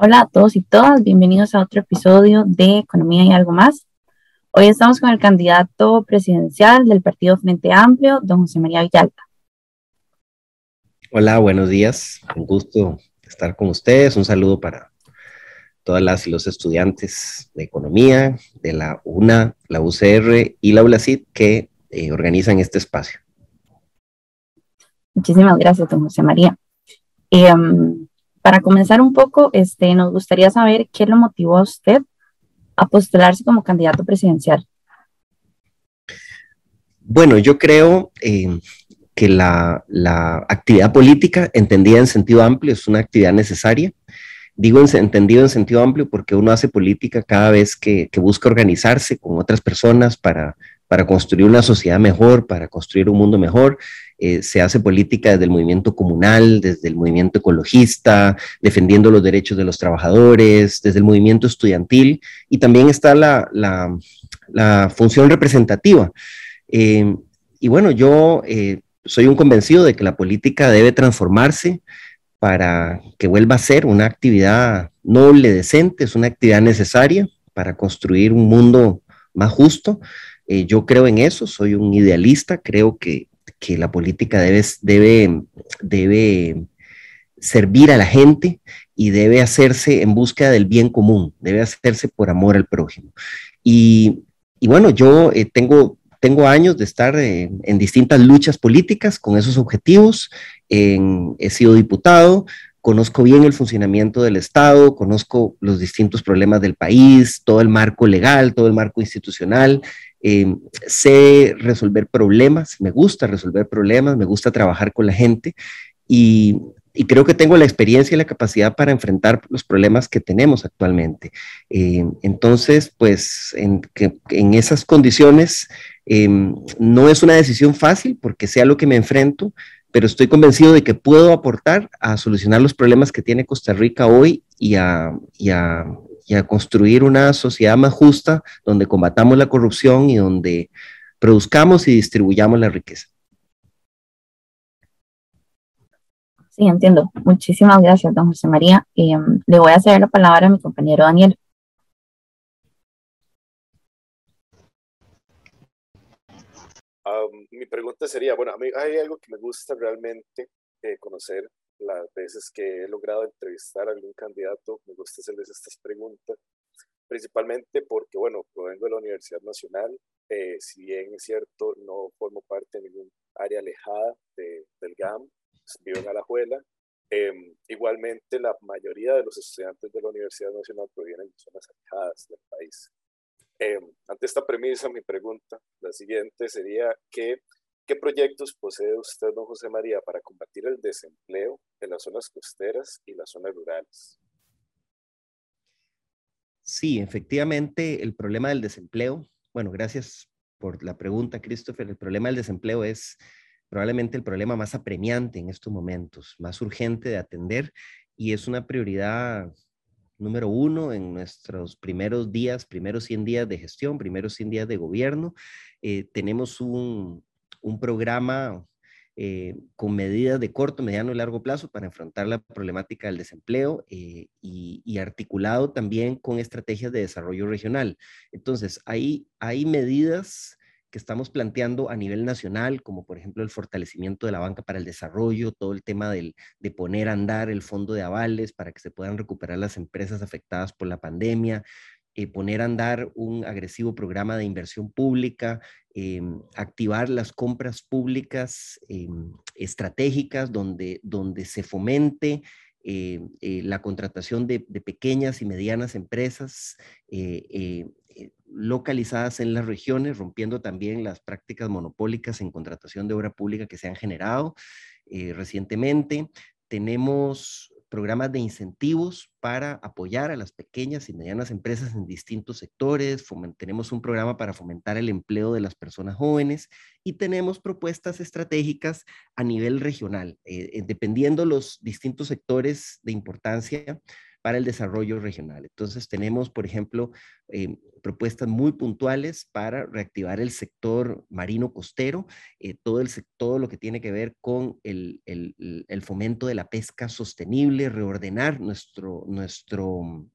Hola a todos y todas, bienvenidos a otro episodio de Economía y algo más. Hoy estamos con el candidato presidencial del Partido Frente Amplio, don José María Villalta. Hola, buenos días. Un gusto estar con ustedes. Un saludo para todas las y los estudiantes de economía de la UNA, la UCR y la ULACID que eh, organizan este espacio. Muchísimas gracias, don José María. Em, para comenzar un poco, este, nos gustaría saber qué lo motivó a usted a postularse como candidato presidencial. Bueno, yo creo eh, que la, actividad política, entendida en sentido amplio, es una actividad necesaria. Digo entendido en sentido amplio porque uno hace política cada vez que, busca organizarse con otras personas para, para construir una sociedad mejor, para construir un mundo mejor. Eh, se hace política desde el movimiento comunal, desde el movimiento ecologista, defendiendo los derechos de los trabajadores, desde el movimiento estudiantil y también está la, función representativa. Eh, y bueno, yo eh, soy un convencido de que la política debe transformarse para que vuelva a ser una actividad noble, decente, es una actividad necesaria para construir un mundo más justo. Eh, yo creo en eso, soy un idealista, creo que, la política debe, debe, debe servir a la gente y debe hacerse en búsqueda del bien común, debe hacerse por amor al prójimo. Y, bueno, yo eh, tengo tengo años de estar en, distintas luchas políticas con esos objetivos. he sido diputado, conozco bien el funcionamiento del Estado, conozco los distintos problemas del país, todo el marco legal, todo el marco institucional. Eh, sé resolver problemas, me gusta resolver problemas, me gusta trabajar con la gente y, creo que tengo la experiencia y la capacidad para enfrentar los problemas que tenemos actualmente. Eh, entonces, pues en, en esas condiciones Em, no es una decisión fácil porque sea lo que me enfrento, pero estoy convencido de que puedo aportar a solucionar los problemas que tiene Costa Rica hoy y a, construir una sociedad más justa donde combatamos la corrupción y donde produzcamos y distribuyamos la riqueza. Sí, entiendo. Muchísimas gracias, don José María. Em, le voy a ceder la palabra a mi compañero Daniel. mi pregunta sería, bueno, a mí hay algo que me gusta realmente eh, conocer las veces que he logrado entrevistar a algún candidato, me gusta hacerles estas preguntas, principalmente porque, bueno, provengo de la Universidad Nacional, eh, si bien es cierto, no formo parte de ningún área alejada de, del GAM, pues, vivo en Alajuela, em, igualmente la mayoría de los estudiantes de la Universidad Nacional provienen de zonas alejadas del país. Em, ante esta premisa, mi pregunta, la siguiente sería, ¿qué, ¿qué proyectos posee usted, don José María, para combatir el desempleo en las zonas costeras y las zonas rurales? Sí, efectivamente, el problema del desempleo, bueno, gracias por la pregunta, Christopher, el problema del desempleo es probablemente el problema más apremiante en estos momentos, más urgente de atender y es una prioridad número uno en nuestros primeros días, primeros 100 días de gestión, primeros 100 días de gobierno. Eh, tenemos un, programa eh, con medidas de corto, mediano y largo plazo para enfrentar la problemática del desempleo eh, y, articulado también con estrategias de desarrollo regional. Entonces, ahí hay medidas que estamos planteando a nivel nacional, como por ejemplo el fortalecimiento de la banca para el desarrollo, todo el tema del, de poner a andar el fondo de avales para que se puedan recuperar las empresas afectadas por la pandemia, eh, poner a andar un agresivo programa de inversión pública, em, activar las compras públicas em, estratégicas donde, donde se fomente eh, eh, la contratación de, pequeñas y medianas empresas localizadas en las regiones, rompiendo también las prácticas monopólicas en contratación de obra pública que se han generado eh, recientemente. Tenemos programas de incentivos para apoyar a las pequeñas y medianas empresas en distintos sectores, tenemos un programa para fomentar el empleo de las personas jóvenes y tenemos propuestas estratégicas a nivel regional. Eh, eh, dependiendo los distintos sectores de importancia, para el desarrollo regional. Entonces tenemos, por ejemplo, eh, propuestas muy puntuales para reactivar el sector marino costero, eh, todo, el, todo lo que tiene que ver con el, el, fomento de la pesca sostenible, reordenar nuestro, nuestro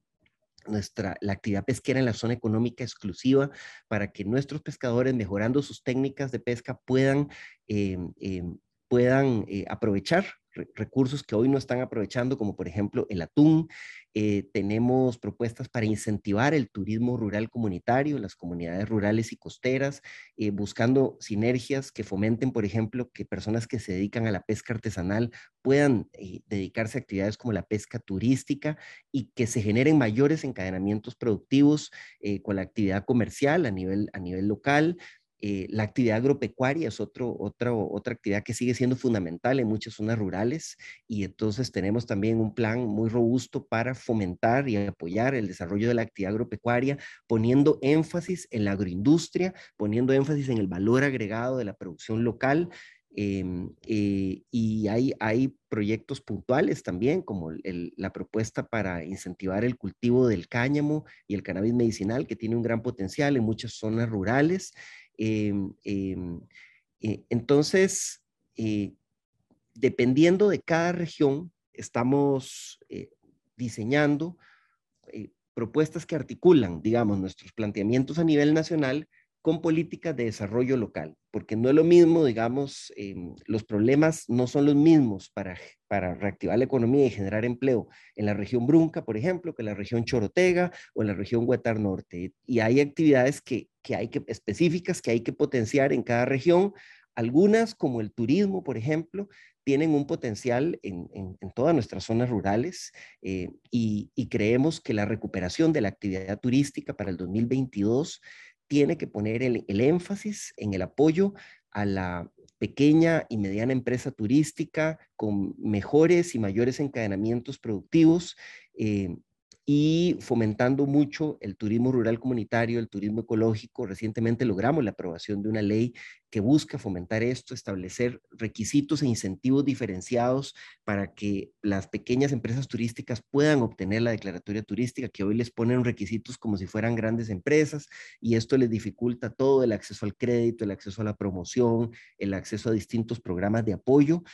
nuestra, la actividad pesquera en la zona económica exclusiva para que nuestros pescadores, mejorando sus técnicas de pesca, puedan, em, em, puedan eh, aprovechar recursos que hoy no están aprovechando, como por ejemplo el atún. Eh, tenemos propuestas para incentivar el turismo rural comunitario, las comunidades rurales y costeras, eh, buscando sinergias que fomenten, por ejemplo, que personas que se dedican a la pesca artesanal puedan eh, dedicarse a actividades como la pesca turística y que se generen mayores encadenamientos productivos con la actividad comercial a nivel, a nivel local. Eh, la actividad agropecuaria es otro, otra, otra actividad que sigue siendo fundamental en muchas zonas rurales y entonces tenemos también un plan muy robusto para fomentar y apoyar el desarrollo de la actividad agropecuaria, poniendo énfasis en la agroindustria, poniendo énfasis en el valor agregado de la producción local. Em, eh, y hay, hay proyectos puntuales también, como la propuesta para incentivar el cultivo del cáñamo y el cannabis medicinal, que tiene un gran potencial en muchas zonas rurales. Em, em, eh, entonces, eh, dependiendo de cada región, estamos eh, diseñando propuestas que articulan, digamos, nuestros planteamientos a nivel nacional con políticas de desarrollo local, porque no es lo mismo, digamos, em, los problemas no son los mismos para, para reactivar la economía y generar empleo en la región Brunca, por ejemplo, que en la región Chorotega o en la región Huetar Norte. Y hay actividades que, que hay que, específicas que hay que potenciar en cada región. Algunas, como el turismo, por ejemplo, tienen un potencial en, en, todas nuestras zonas rurales eh, y, y creemos que la recuperación de la actividad turística para el 2022 tiene que poner el, énfasis en el apoyo a la pequeña y mediana empresa turística con mejores y mayores encadenamientos productivos eh, y fomentando mucho el turismo rural comunitario, el turismo ecológico. Recientemente logramos la aprobación de una ley que busca fomentar esto, establecer requisitos e incentivos diferenciados para que las pequeñas empresas turísticas puedan obtener la declaratoria turística, que hoy les ponen requisitos como si fueran grandes empresas y esto les dificulta todo el acceso al crédito, el acceso a la promoción, el acceso a distintos programas de apoyo.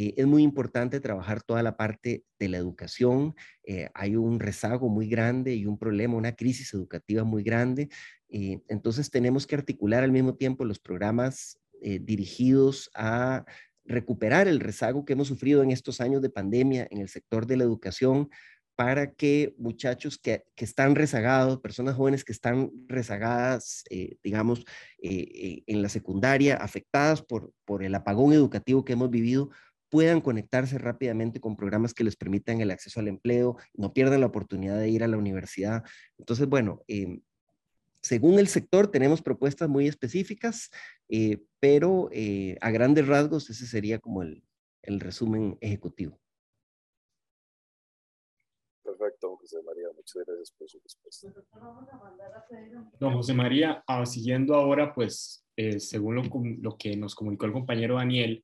Eh, es muy importante trabajar toda la parte de la educación. Eh, hay un rezago muy grande y un problema, una crisis educativa muy grande. Eh, entonces tenemos que articular al mismo tiempo los programas dirigidos a recuperar el rezago que hemos sufrido en estos años de pandemia en el sector de la educación para que muchachos que, que están rezagados, personas jóvenes que están rezagadas, digamos, en la secundaria, afectadas por, por el apagón educativo que hemos vivido, puedan conectarse rápidamente con programas que les permitan el acceso al empleo, no pierdan la oportunidad de ir a la universidad. Entonces, bueno, eh, según el sector tenemos propuestas muy específicas, eh, pero eh, a grandes rasgos ese sería como el, el resumen ejecutivo. Perfecto, José María, muchas gracias por su respuesta. Don José María, ah, siguiendo ahora, pues, según lo, lo, que nos comunicó el compañero Daniel,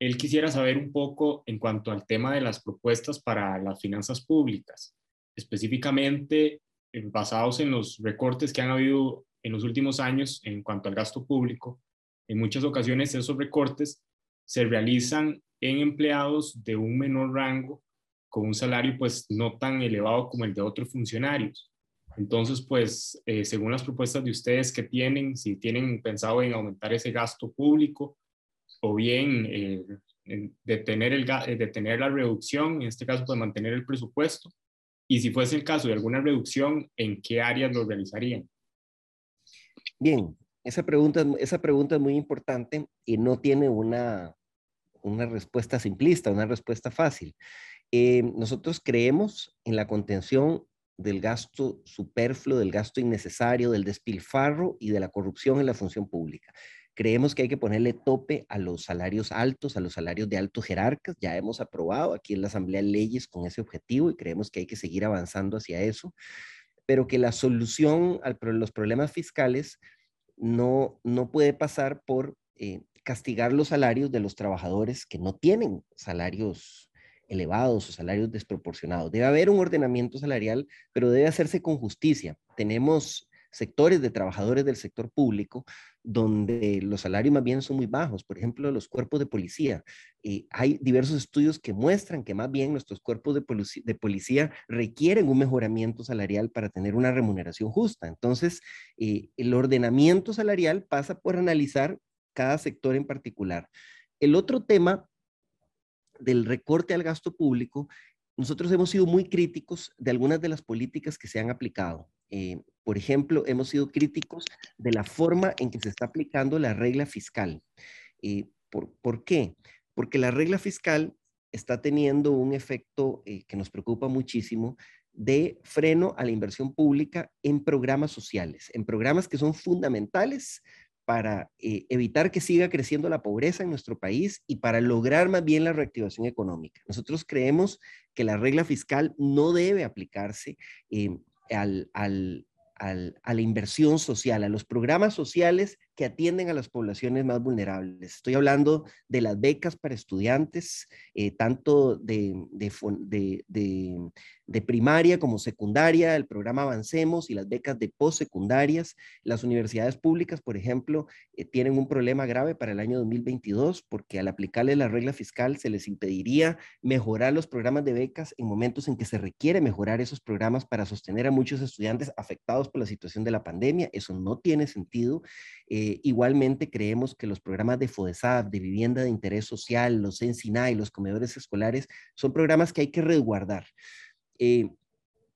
él quisiera saber un poco en cuanto al tema de las propuestas para las finanzas públicas, específicamente eh, basados en los recortes que han habido en los últimos años en cuanto al gasto público. En muchas ocasiones esos recortes se realizan en empleados de un menor rango con un salario pues no tan elevado como el de otros funcionarios. Entonces, pues, eh, según las propuestas de ustedes que tienen, si tienen pensado en aumentar ese gasto público o bien eh, detener, el, eh, detener la reducción, en este caso, pues mantener el presupuesto. Y si fuese el caso de alguna reducción, ¿en qué áreas lo realizarían? Bien, esa pregunta, esa pregunta es muy importante y no tiene una, una respuesta simplista, una respuesta fácil. Eh, nosotros creemos en la contención del gasto superfluo, del gasto innecesario, del despilfarro y de la corrupción en la función pública. Creemos que hay que ponerle tope a los salarios altos, a los salarios de altos jerarcas. Ya hemos aprobado aquí en la Asamblea leyes con ese objetivo y creemos que hay que seguir avanzando hacia eso, pero que la solución a los problemas fiscales no, no puede pasar por eh, castigar los salarios de los trabajadores que no tienen salarios elevados o salarios desproporcionados. Debe haber un ordenamiento salarial, pero debe hacerse con justicia. Tenemos sectores de trabajadores del sector público donde los salarios más bien son muy bajos, por ejemplo, los cuerpos de policía. Eh, hay diversos estudios que muestran que más bien nuestros cuerpos de policía, requieren un mejoramiento salarial para tener una remuneración justa. Entonces, eh, el ordenamiento salarial pasa por analizar cada sector en particular. El otro tema del recorte al gasto público, nosotros hemos sido muy críticos de algunas de las políticas que se han aplicado. Eh, por ejemplo, hemos sido críticos de la forma en que se está aplicando la regla fiscal. Eh, ¿por, qué? Porque la regla fiscal está teniendo un efecto eh, que nos preocupa muchísimo de freno a la inversión pública en programas sociales, en programas que son fundamentales para evitar que siga creciendo la pobreza en nuestro país y para lograr más bien la reactivación económica. Nosotros creemos que la regla fiscal no debe aplicarse al, al, a la inversión social, a los programas sociales que atienden a las poblaciones más vulnerables. Estoy hablando de las becas para estudiantes, eh, tanto de, de, de, primaria como secundaria, el programa Avancemos y las becas de postsecundarias. Las universidades públicas, por ejemplo, eh, tienen un problema grave para el año 2022 porque al aplicarle la regla fiscal se les impediría mejorar los programas de becas en momentos en que se requiere mejorar esos programas para sostener a muchos estudiantes afectados por la situación de la pandemia. Eso no tiene sentido. Eh, igualmente creemos que los programas de FODESAB, de vivienda de interés social, los y los comedores escolares, son programas que hay que resguardar. Eh,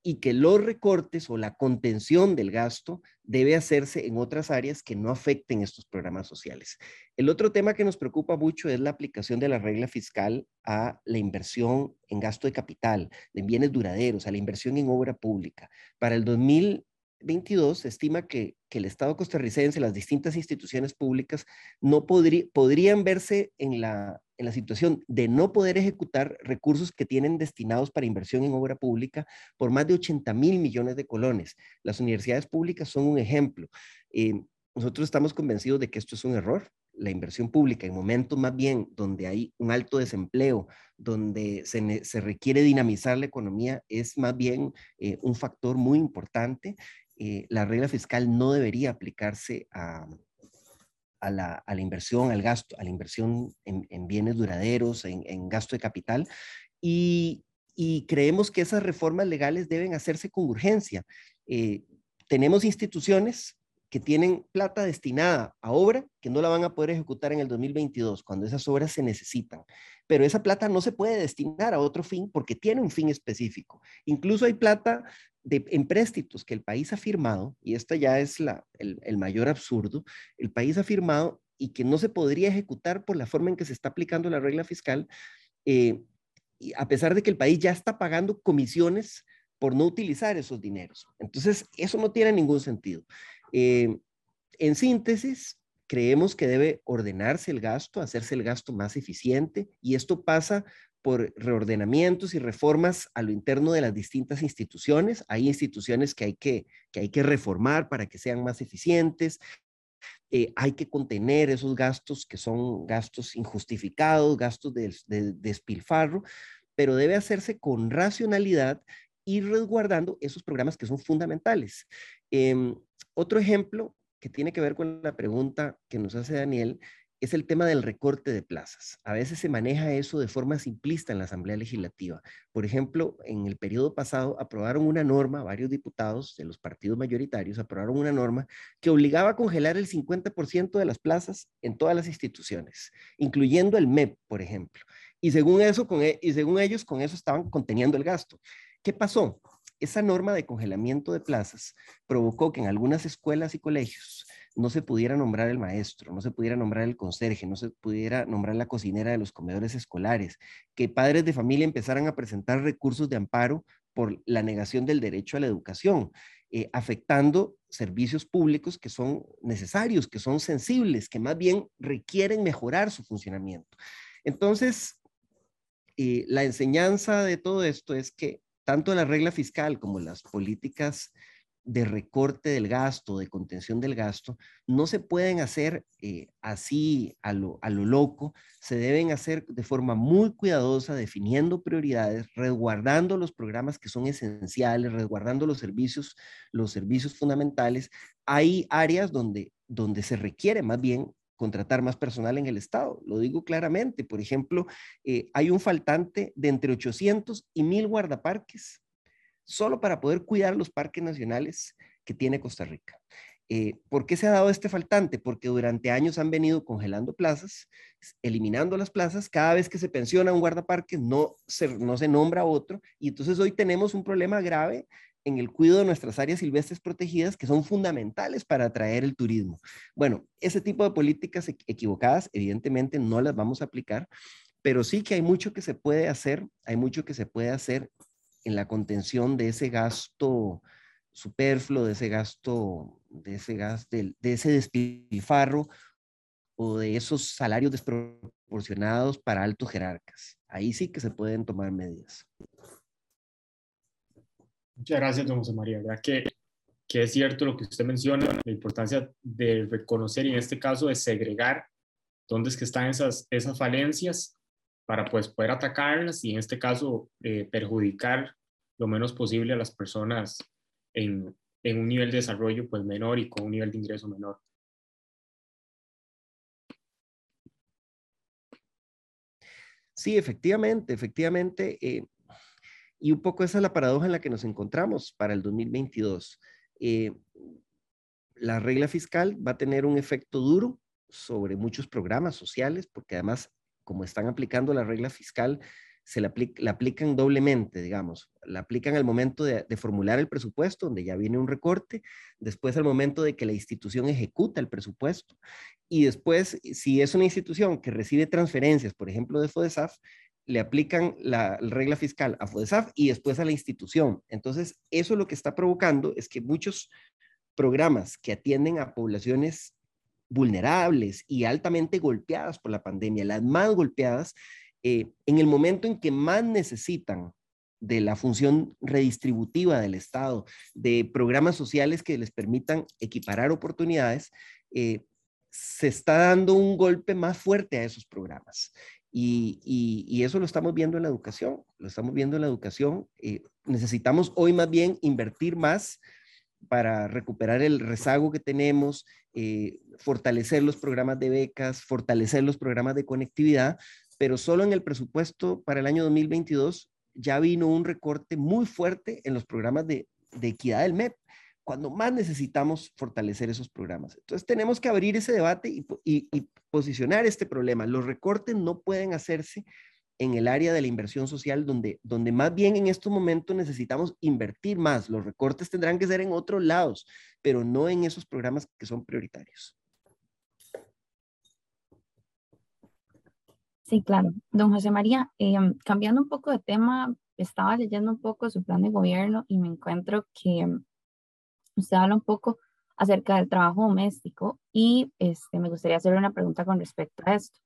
y que los recortes o la contención del gasto debe hacerse en otras áreas que no afecten estos programas sociales. El otro tema que nos preocupa mucho es la aplicación de la regla fiscal a la inversión en gasto de capital, en bienes duraderos, a la inversión en obra pública. Para el 2000 22 se estima que, el Estado costarricense, las distintas instituciones públicas, no podrían verse en la, en la situación de no poder ejecutar recursos que tienen destinados para inversión en obra pública por más de 80 mil millones de colones. Las universidades públicas son un ejemplo. Eh, nosotros estamos convencidos de que esto es un error. La inversión pública en momentos más bien donde hay un alto desempleo, donde se, requiere dinamizar la economía, es más bien eh, un factor muy importante. Eh, la regla fiscal no debería aplicarse a, la, inversión, al gasto, a la inversión en, bienes duraderos, en, gasto de capital. Y, y, creemos que esas reformas legales deben hacerse con urgencia. Eh, tenemos instituciones que tienen plata destinada a obra que no la van a poder ejecutar en el 2022, cuando esas obras se necesitan. Pero esa plata no se puede destinar a otro fin porque tiene un fin específico. Incluso hay plata de empréstitos que el país ha firmado, y esta ya es la, el, mayor absurdo, el país ha firmado y que no se podría ejecutar por la forma en que se está aplicando la regla fiscal, eh, y a pesar de que el país ya está pagando comisiones por no utilizar esos dineros. Entonces, eso no tiene ningún sentido. Eh, en síntesis, creemos que debe ordenarse el gasto, hacerse el gasto más eficiente y esto pasa por reordenamientos y reformas a lo interno de las distintas instituciones. Hay instituciones que hay que, que, hay que reformar para que sean más eficientes. Eh, hay que contener esos gastos que son gastos injustificados, gastos de, despilfarro, pero debe hacerse con racionalidad y resguardando esos programas que son fundamentales. Em, otro ejemplo que tiene que ver con la pregunta que nos hace Daniel es el tema del recorte de plazas. A veces se maneja eso de forma simplista en la Asamblea Legislativa. Por ejemplo, en el periodo pasado aprobaron una norma, varios diputados de los partidos mayoritarios aprobaron una norma que obligaba a congelar el 50% de las plazas en todas las instituciones, incluyendo el MEP, por ejemplo. Y según eso, e, y según ellos, con eso estaban conteniendo el gasto. ¿Qué pasó? Esa norma de congelamiento de plazas provocó que en algunas escuelas y colegios no se pudiera nombrar el maestro, no se pudiera nombrar el conserje, no se pudiera nombrar la cocinera de los comedores escolares, que padres de familia empezaran a presentar recursos de amparo por la negación del derecho a la educación, eh, afectando servicios públicos que son necesarios, que son sensibles, que más bien requieren mejorar su funcionamiento. Entonces, eh, la enseñanza de todo esto es que tanto la regla fiscal como las políticas de recorte del gasto, de contención del gasto, no se pueden hacer eh, así a lo, a lo loco, se deben hacer de forma muy cuidadosa, definiendo prioridades, resguardando los programas que son esenciales, resguardando los servicios, los servicios fundamentales. Hay áreas donde, donde se requiere más bien contratar más personal en el Estado. Lo digo claramente. Por ejemplo, eh, hay un faltante de entre 800 y 1000 guardaparques solo para poder cuidar los parques nacionales que tiene Costa Rica. Eh, ¿Por qué se ha dado este faltante? Porque durante años han venido congelando plazas, eliminando las plazas, cada vez que se pensiona un guardaparque no se, no se nombra otro, y entonces hoy tenemos un problema grave en el cuidado de nuestras áreas silvestres protegidas que son fundamentales para atraer el turismo. Bueno, ese tipo de políticas equivocadas evidentemente no las vamos a aplicar, pero sí que hay mucho que se puede hacer, hay mucho que se puede hacer en la contención de ese gasto superfluo, de ese gasto, de ese gas, de, ese despilfarro o de esos salarios desproporcionados para altos jerarcas. Ahí sí que se pueden tomar medidas. Muchas gracias, don José María. ¿Verdad que, que es cierto lo que usted menciona, la importancia de reconocer y en este caso de segregar dónde es que están esas, esas falencias para pues, poder atacarlas y en este caso eh, perjudicar lo menos posible a las personas en, en, un nivel de desarrollo pues, menor y con un nivel de ingreso menor. Sí, efectivamente, efectivamente. Eh, y un poco esa es la paradoja en la que nos encontramos para el 2022. Eh, la regla fiscal va a tener un efecto duro sobre muchos programas sociales, porque además como están aplicando la regla fiscal, se la, aplican doblemente, digamos. La aplican al momento de, formular el presupuesto, donde ya viene un recorte, después al momento de que la institución ejecuta el presupuesto, y después, si es una institución que recibe transferencias, por ejemplo, de FODESAF, le aplican la regla fiscal a FODESAF y después a la institución. Entonces, eso lo que está provocando es que muchos programas que atienden a poblaciones vulnerables y altamente golpeadas por la pandemia, las más golpeadas, eh, en el momento en que más necesitan de la función redistributiva del Estado, de programas sociales que les permitan equiparar oportunidades, eh, se está dando un golpe más fuerte a esos programas. Y, eso lo estamos viendo en la educación, lo estamos viendo en la educación. Eh, necesitamos hoy más bien invertir más para recuperar el rezago que tenemos, eh, fortalecer los programas de becas, fortalecer los programas de conectividad, pero solo en el presupuesto para el año 2022 ya vino un recorte muy fuerte en los programas de, equidad del MEP, cuando más necesitamos fortalecer esos programas. Entonces tenemos que abrir ese debate y, y posicionar este problema. Los recortes no pueden hacerse en el área de la inversión social, donde, donde más bien en estos momentos necesitamos invertir más. Los recortes tendrán que ser en otros lados, pero no en esos programas que son prioritarios. Sí, claro. Don José María, em, cambiando un poco de tema, estaba leyendo un poco su plan de gobierno y me encuentro que em, usted habla un poco acerca del trabajo doméstico y este, me gustaría hacerle una pregunta con respecto a esto.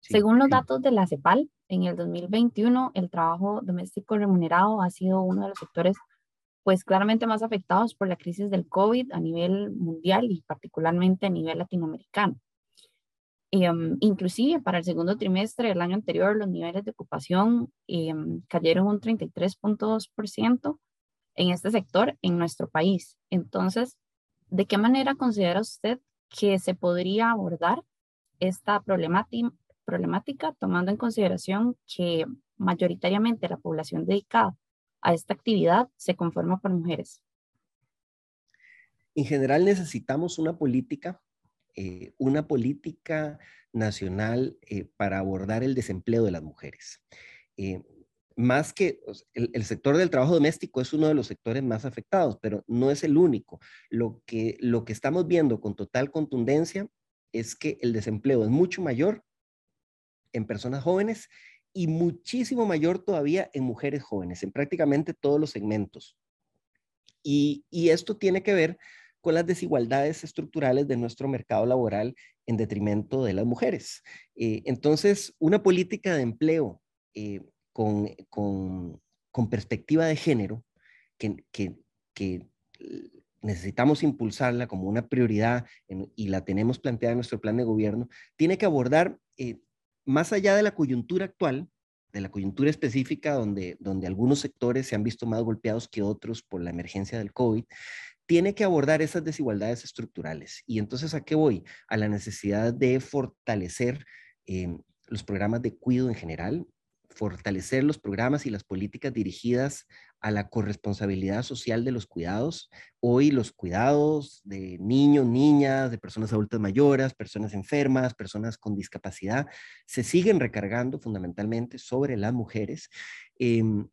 Según los datos de la CEPAL, en el 2021 el trabajo doméstico remunerado ha sido uno de los sectores pues claramente más afectados por la crisis del COVID a nivel mundial y particularmente a nivel latinoamericano. Um, inclusive para el segundo trimestre del año anterior los niveles de ocupación um, cayeron un 33.2% en este sector en nuestro país. Entonces, ¿de qué manera considera usted que se podría abordar esta problemática, tomando en consideración que mayoritariamente la población dedicada a esta actividad se conforma por mujeres. En general necesitamos una política, eh, una política nacional eh, para abordar el desempleo de las mujeres. Eh, más que el, el, sector del trabajo doméstico es uno de los sectores más afectados, pero no es el único. Lo que, lo que estamos viendo con total contundencia es que el desempleo es mucho mayor en personas jóvenes y muchísimo mayor todavía en mujeres jóvenes, en prácticamente todos los segmentos. Y, esto tiene que ver con las desigualdades estructurales de nuestro mercado laboral en detrimento de las mujeres. Eh, entonces, una política de empleo eh, con, perspectiva de género que, que necesitamos impulsarla como una prioridad y la tenemos planteada en nuestro plan de gobierno, tiene que abordar, eh, más allá de la coyuntura actual, de la coyuntura específica donde, donde algunos sectores se han visto más golpeados que otros por la emergencia del COVID, tiene que abordar esas desigualdades estructurales. Y entonces, ¿a qué voy? A la necesidad de fortalecer eh, los programas de cuidado en general, fortalecer los programas y las políticas dirigidas a la corresponsabilidad social de los cuidados. Hoy los cuidados de niños, niñas, de personas adultas mayores, personas enfermas, personas con discapacidad, se siguen recargando fundamentalmente sobre las mujeres. Em,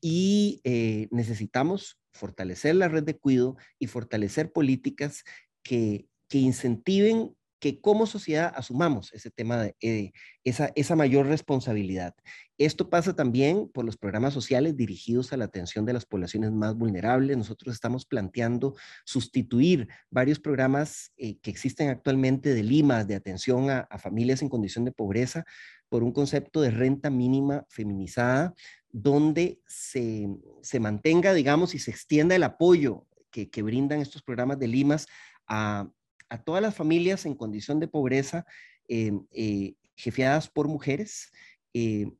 y eh, necesitamos fortalecer la red de cuidado y fortalecer políticas que, que incentiven que como sociedad asumamos ese tema de eh, esa, esa mayor responsabilidad. Esto pasa también por los programas sociales dirigidos a la atención de las poblaciones más vulnerables. Nosotros estamos planteando sustituir varios programas eh, que existen actualmente de Lima, de atención a, familias en condición de pobreza, por un concepto de renta mínima feminizada, donde se, se mantenga, digamos, y se extienda el apoyo que, que brindan estos programas de Limas a, a todas las familias en condición de pobreza eh, eh, jefeadas por mujeres, eh,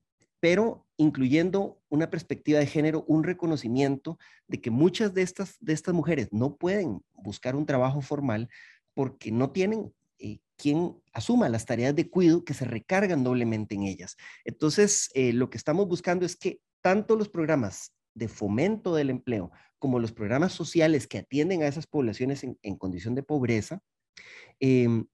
pero incluyendo una perspectiva de género, un reconocimiento de que muchas de estas, de estas mujeres no pueden buscar un trabajo formal porque no tienen quien asuma las tareas de cuidado que se recargan doblemente en ellas. Entonces, lo que estamos buscando es que tanto los programas de fomento del empleo como los programas sociales que atienden a esas poblaciones en condición de pobreza Eh,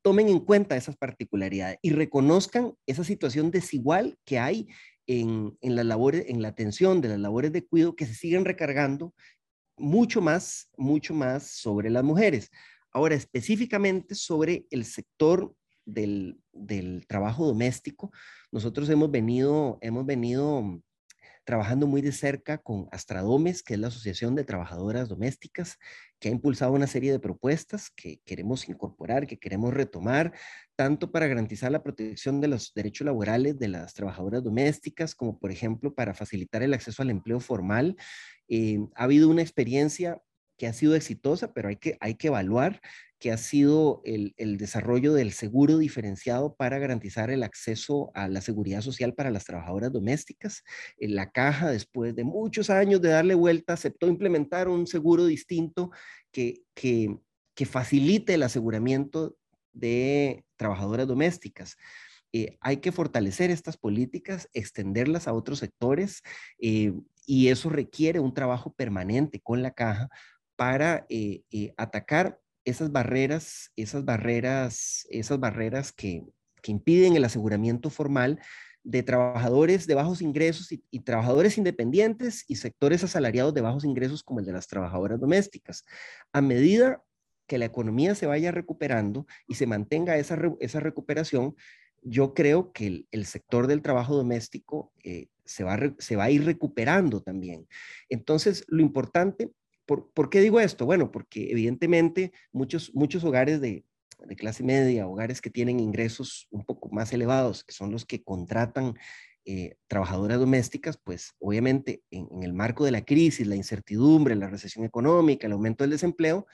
tomen en cuenta esas particularidades y reconozcan esa situación desigual que hay en, en las labores, en la atención de las labores de cuidado que se siguen recargando mucho más, mucho más sobre las mujeres. Ahora, específicamente sobre el sector del, del trabajo doméstico, nosotros hemos venido, hemos venido trabajando muy de cerca con Astradomes, que es la Asociación de Trabajadoras Domésticas, que ha impulsado una serie de propuestas que queremos incorporar, que queremos retomar, tanto para garantizar la protección de los derechos laborales de las trabajadoras domésticas, como por ejemplo para facilitar el acceso al empleo formal. Eh, ha habido una experiencia que ha sido exitosa, pero hay que, hay que evaluar que ha sido el, desarrollo del seguro diferenciado para garantizar el acceso a la seguridad social para las trabajadoras domésticas. En la caja, después de muchos años de darle vuelta, aceptó implementar un seguro distinto que, que, facilite el aseguramiento de trabajadoras domésticas. Eh, hay que fortalecer estas políticas, extenderlas a otros sectores eh, y eso requiere un trabajo permanente con la caja para eh, atacar esas barreras, esas barreras, esas barreras que, impiden el aseguramiento formal de trabajadores de bajos ingresos y, trabajadores independientes y sectores asalariados de bajos ingresos como el de las trabajadoras domésticas. A medida que la economía se vaya recuperando y se mantenga esa, esa recuperación, yo creo que el, sector del trabajo doméstico eh, se, va, se va a ir recuperando también. Entonces, lo importante ¿Por, qué digo esto? Bueno, porque evidentemente muchos, muchos hogares de, clase media, hogares que tienen ingresos un poco más elevados, que son los que contratan eh, trabajadoras domésticas, pues obviamente en, el marco de la crisis, la incertidumbre, la recesión económica, el aumento del desempleo,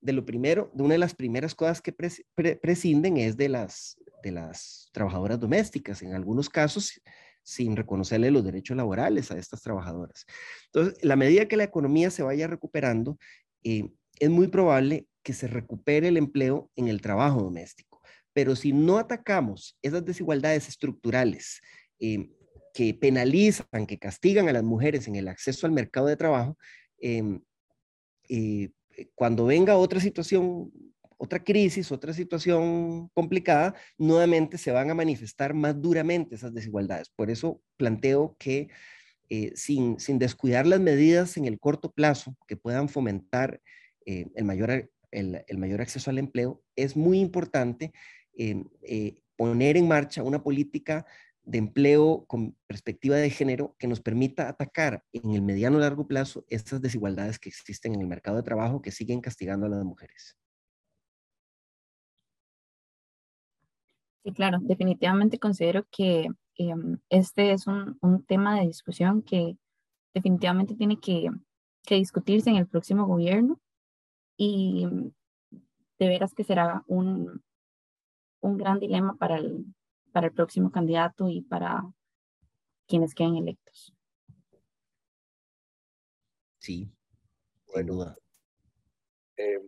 de lo primero, de una de las primeras cosas que prescinden es de las, de las trabajadoras domésticas. En algunos casos sin reconocerle los derechos laborales a estas trabajadoras. Entonces, la medida que la economía se vaya recuperando, eh, es muy probable que se recupere el empleo en el trabajo doméstico. Pero si no atacamos esas desigualdades estructurales eh, que penalizan, que castigan a las mujeres en el acceso al mercado de trabajo, eh, cuando venga otra situación otra crisis, otra situación complicada, nuevamente se van a manifestar más duramente esas desigualdades. Por eso planteo que eh, sin, sin, descuidar las medidas en el corto plazo que puedan fomentar eh, el, mayor, el, mayor acceso al empleo, es muy importante eh, poner en marcha una política de empleo con perspectiva de género que nos permita atacar en el mediano largo plazo estas desigualdades que existen en el mercado de trabajo que siguen castigando a las mujeres. Sí, claro, definitivamente considero que em, este es un, un, tema de discusión que definitivamente tiene que que discutirse en el próximo gobierno y de veras que será un, un gran dilema para el, para el próximo candidato y para quienes queden electos. Sí, sin duda. Em,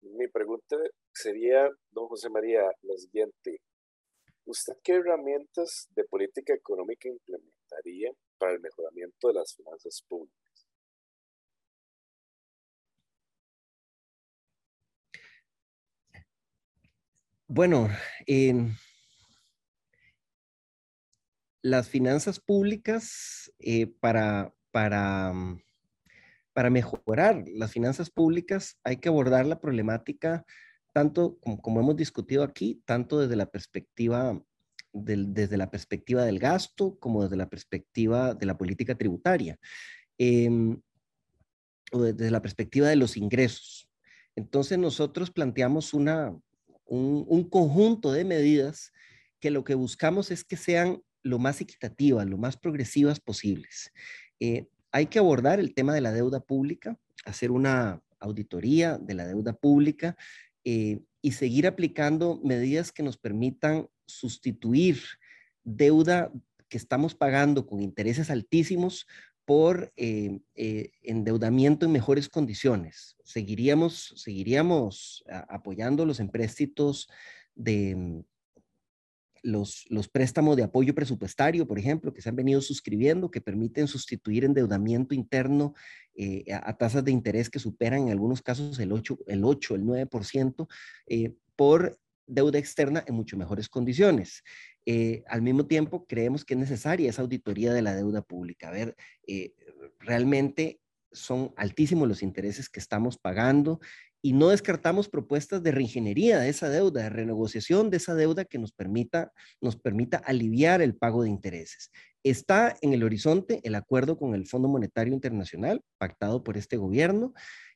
mi pregunta sería, don José María, la siguiente. ¿Usted qué herramientas de política económica implementaría para el mejoramiento de las finanzas públicas? Bueno, las finanzas públicas eh, para, para, para mejorar las finanzas públicas hay que abordar la problemática tanto como, hemos discutido aquí, tanto desde la perspectiva del, desde la perspectiva del gasto como desde la perspectiva de la política tributaria em, o desde la perspectiva de los ingresos. Entonces nosotros planteamos una, un, conjunto de medidas que lo que buscamos es que sean lo más equitativas, lo más progresivas posibles. Eh, hay que abordar el tema de la deuda pública, hacer una auditoría de la deuda pública eh, y seguir aplicando medidas que nos permitan sustituir deuda que estamos pagando con intereses altísimos por eh, eh, endeudamiento en mejores condiciones. Seguiríamos, seguiríamos apoyando los empréstitos de los, préstamos de apoyo presupuestario, por ejemplo, que se han venido suscribiendo, que permiten sustituir endeudamiento interno eh, a, tasas de interés que superan en algunos casos el 8, el 8, el 9%, por deuda externa en mucho mejores condiciones. Eh, al mismo tiempo, creemos que es necesaria esa auditoría de la deuda pública. A ver, eh, realmente son altísimos los intereses que estamos pagando y no descartamos propuestas de reingeniería de esa deuda, de renegociación de esa deuda que nos permita, nos permita aliviar el pago de intereses. Está en el horizonte el acuerdo con el Fondo Monetario Internacional pactado por este gobierno.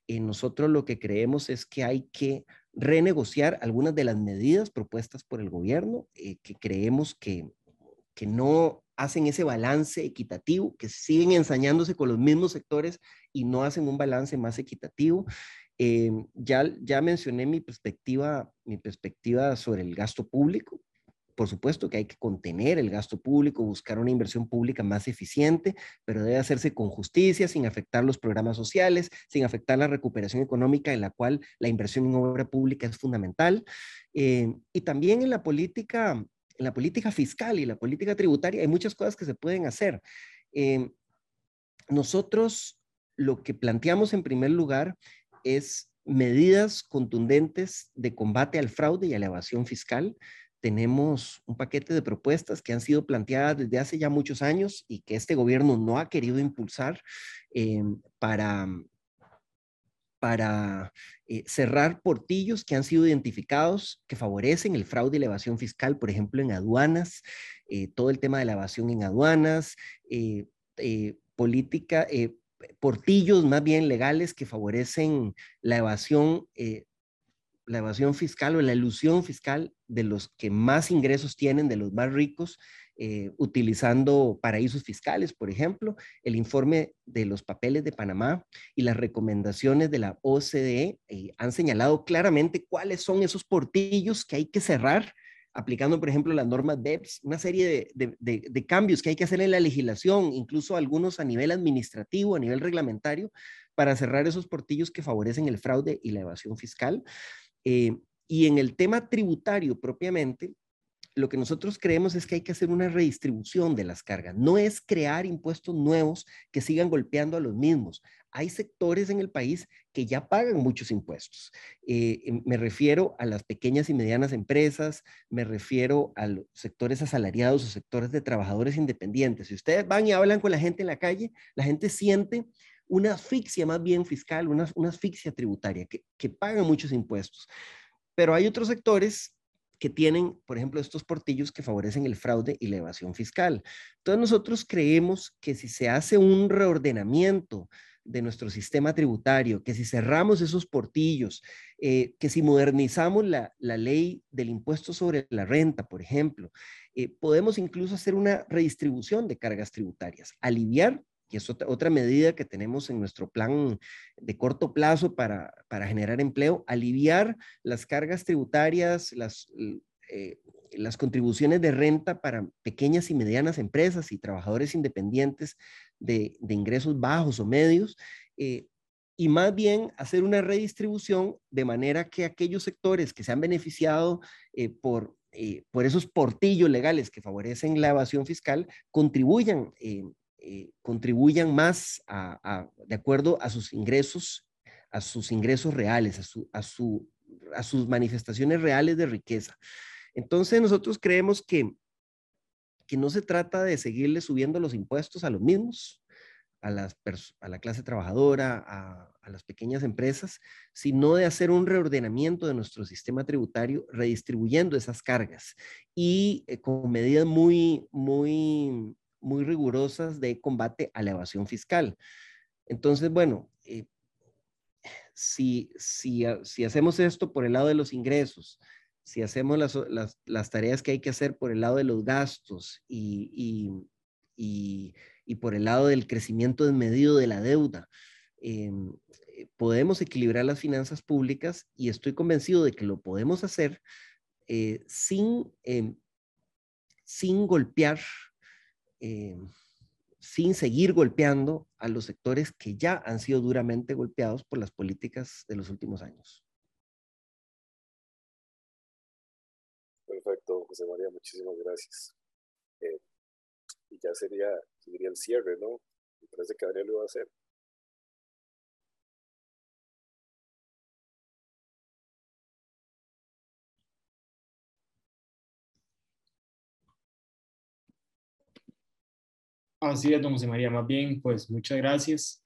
y nosotros lo que creemos es que hay que renegociar algunas de las medidas propuestas por el gobierno eh, que creemos que, que no hacen ese balance equitativo, que siguen ensañándose con los mismos sectores y no hacen un balance más equitativo. Eh, ya, ya mencioné mi perspectiva, mi perspectiva sobre el gasto público por supuesto que hay que contener el gasto público, buscar una inversión pública más eficiente, pero debe hacerse con justicia, sin afectar los programas sociales, sin afectar la recuperación económica en la cual la inversión en obra pública es fundamental. Eh, y también en la política, en la política fiscal y la política tributaria hay muchas cosas que se pueden hacer. Eh, nosotros lo que planteamos en primer lugar es medidas contundentes de combate al fraude y a la evasión fiscal. Tenemos un paquete de propuestas que han sido planteadas desde hace ya muchos años y que este gobierno no ha querido impulsar eh, para, para eh, cerrar portillos que han sido identificados que favorecen el fraude y la evasión fiscal, por ejemplo, en aduanas, eh, todo el tema de la evasión en aduanas, política, portillos más bien legales que favorecen la evasión la evasión fiscal o la ilusión fiscal de los que más ingresos tienen, de los más ricos, eh, utilizando paraísos fiscales, por ejemplo, el informe de los papeles de Panamá y las recomendaciones de la OCDE eh, han señalado claramente cuáles son esos portillos que hay que cerrar aplicando, por ejemplo, las normas BEPS, una serie de, cambios que hay que hacer en la legislación, incluso algunos a nivel administrativo, a nivel reglamentario, para cerrar esos portillos que favorecen el fraude y la evasión fiscal. Eh, y en el tema tributario propiamente, lo que nosotros creemos es que hay que hacer una redistribución de las cargas. No es crear impuestos nuevos que sigan golpeando a los mismos. Hay sectores en el país que ya pagan muchos impuestos. Eh, em, me refiero a las pequeñas y medianas empresas, me refiero a los sectores asalariados o sectores de trabajadores independientes. Si ustedes van y hablan con la gente en la calle, la gente siente una asfixia más bien fiscal, una, una asfixia tributaria, que, que pagan muchos impuestos. Pero hay otros sectores que tienen, por ejemplo, estos portillos que favorecen el fraude y la evasión fiscal. Entonces nosotros creemos que si se hace un reordenamiento de nuestro sistema tributario, que si cerramos esos portillos, eh, que si modernizamos la, la, ley del impuesto sobre la renta, por ejemplo, eh, podemos incluso hacer una redistribución de cargas tributarias, aliviar que es otra, medida que tenemos en nuestro plan de corto plazo para, para generar empleo, aliviar las cargas tributarias, las, eh, las contribuciones de renta para pequeñas y medianas empresas y trabajadores independientes de, ingresos bajos o medios, eh, y más bien hacer una redistribución de manera que aquellos sectores que se han beneficiado eh, por, por esos portillos legales que favorecen la evasión fiscal contribuyan, contribuyan más de acuerdo a sus ingresos, a sus ingresos reales, a, su, a, su, a sus manifestaciones reales de riqueza. Entonces nosotros creemos que, que no se trata de seguirle subiendo los impuestos a los mismos, a, la clase trabajadora, a, las pequeñas empresas, sino de hacer un reordenamiento de nuestro sistema tributario, redistribuyendo esas cargas y eh, con medidas muy, muy, muy rigurosas de combate a la evasión fiscal. Entonces, bueno, eh, si, si, si hacemos esto por el lado de los ingresos, si hacemos las, tareas que hay que hacer por el lado de los gastos y, por el lado del crecimiento desmedido de la deuda, eh, podemos equilibrar las finanzas públicas y estoy convencido de que lo podemos hacer eh, sin, eh, sin golpear, sin seguir golpeando a los sectores que ya han sido duramente golpeados por las políticas de los últimos años. José María, muchísimas gracias. Eh, y ya sería, sería el cierre, ¿no? Me parece que Daniel lo va a hacer. Así es, don José María, más bien, pues muchas gracias.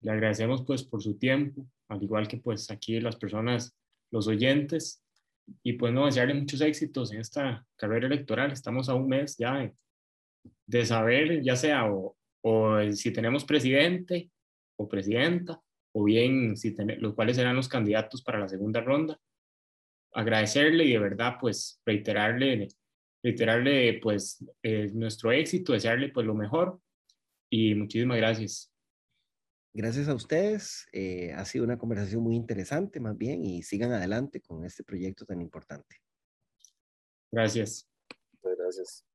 Le agradecemos pues por su tiempo, al igual que pues aquí las personas, los oyentes y pues no desearle muchos éxitos en esta carrera electoral. Estamos a un mes ya de, saber, ya sea o, o, si tenemos presidente o presidenta, o bien si los cuales serán los candidatos para la segunda ronda. Agradecerle y de verdad pues reiterarle, reiterarle pues eh, nuestro éxito, desearle pues lo mejor y muchísimas gracias. Gracias a ustedes. Eh, ha sido una conversación muy interesante, más bien, y sigan adelante con este proyecto tan importante. Gracias. Muchas gracias.